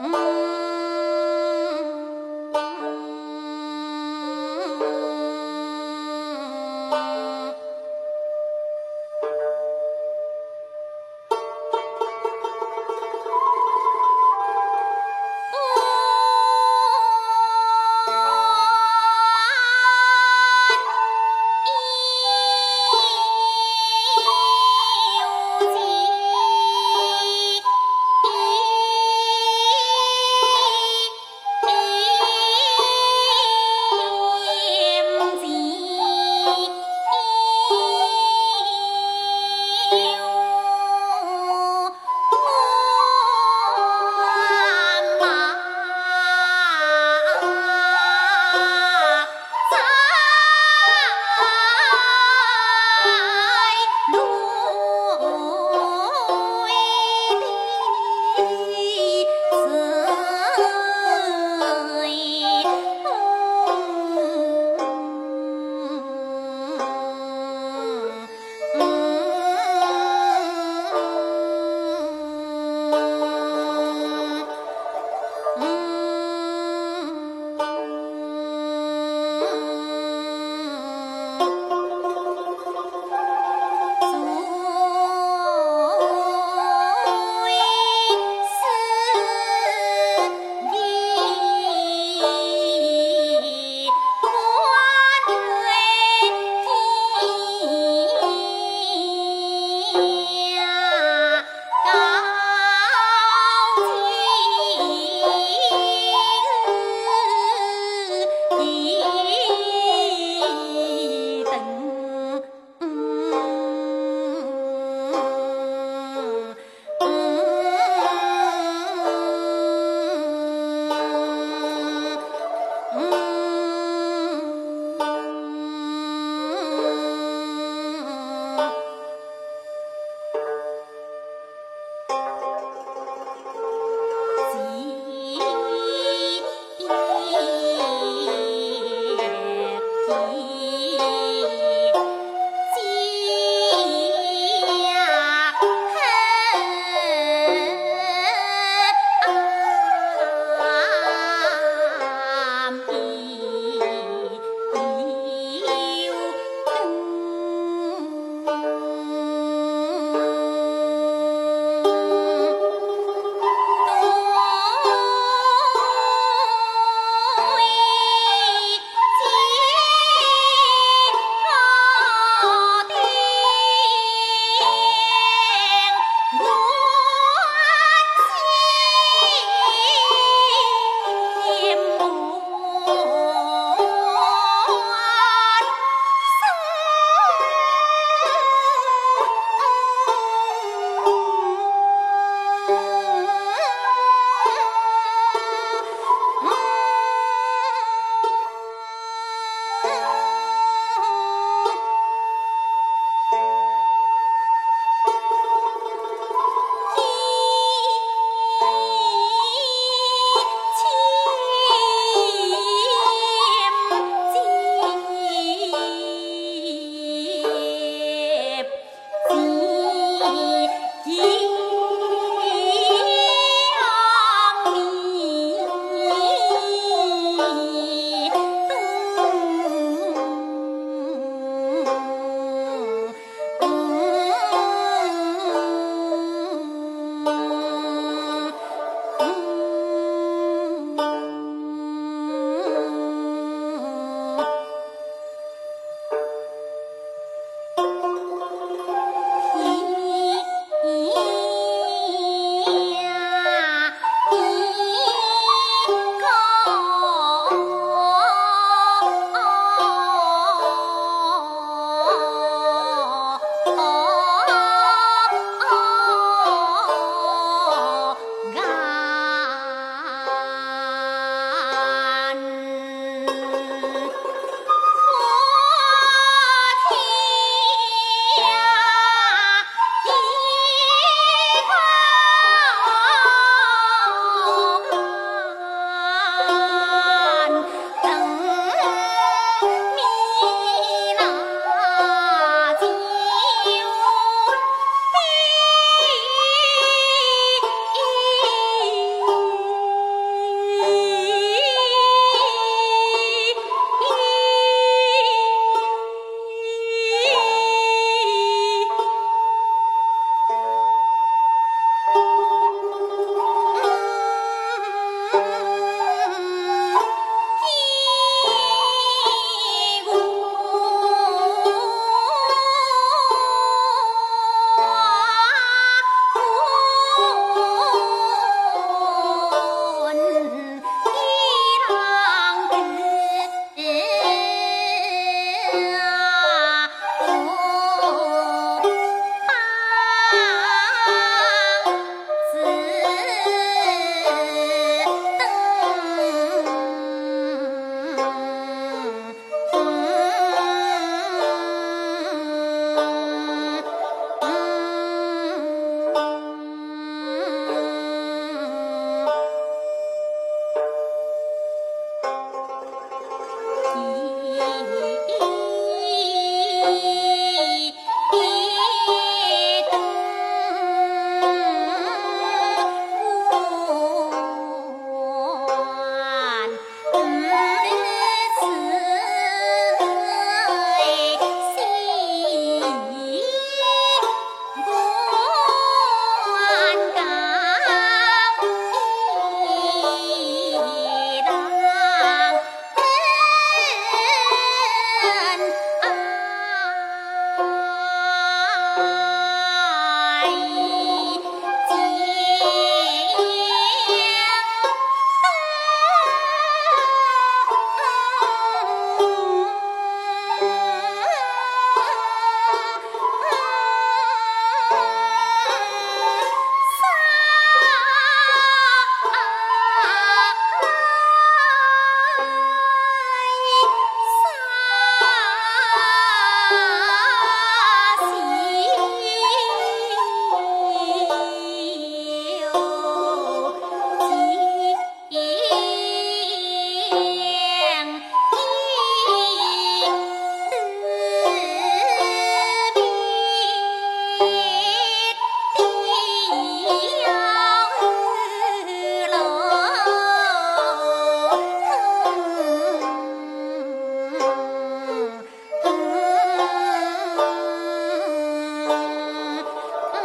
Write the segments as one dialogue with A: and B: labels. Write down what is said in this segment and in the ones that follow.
A: Hmm.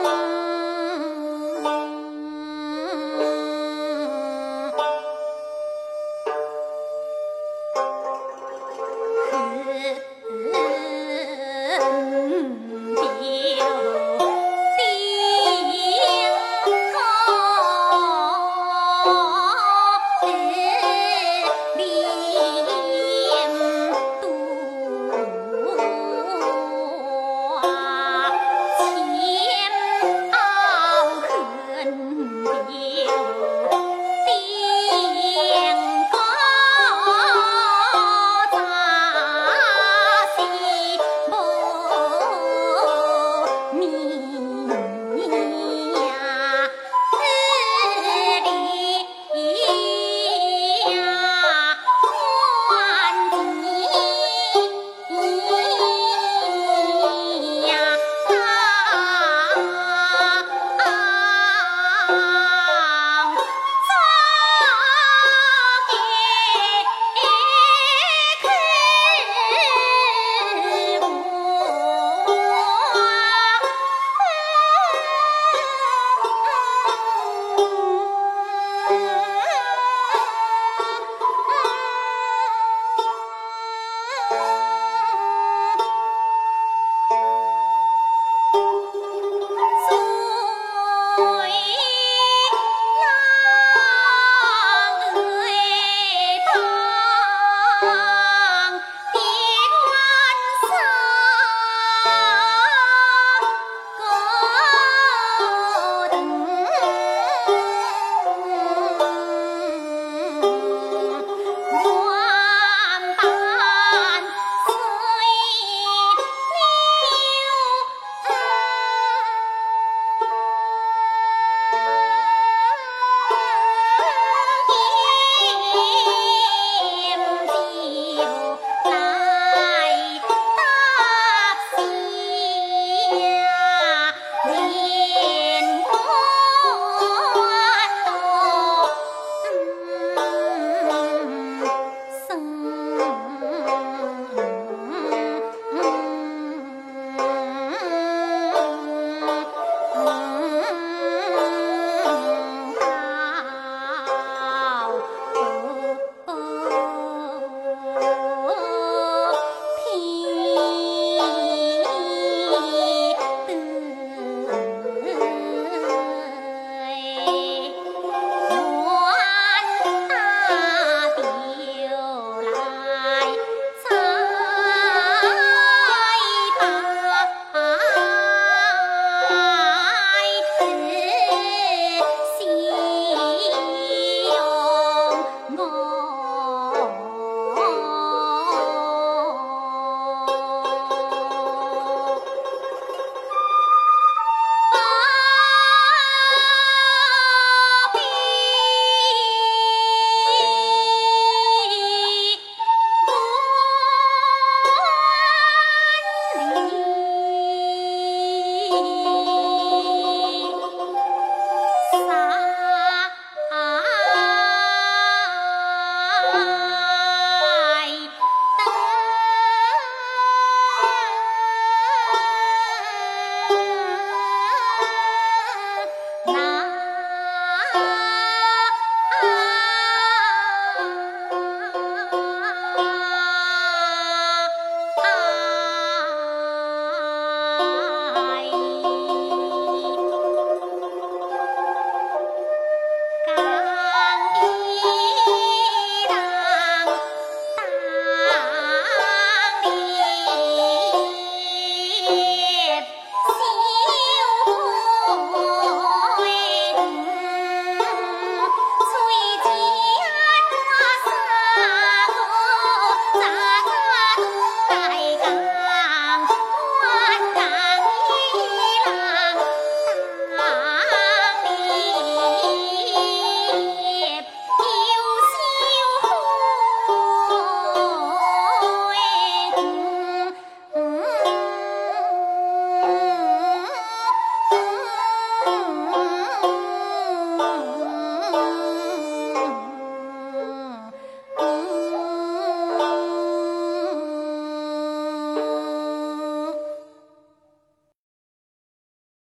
A: Bye.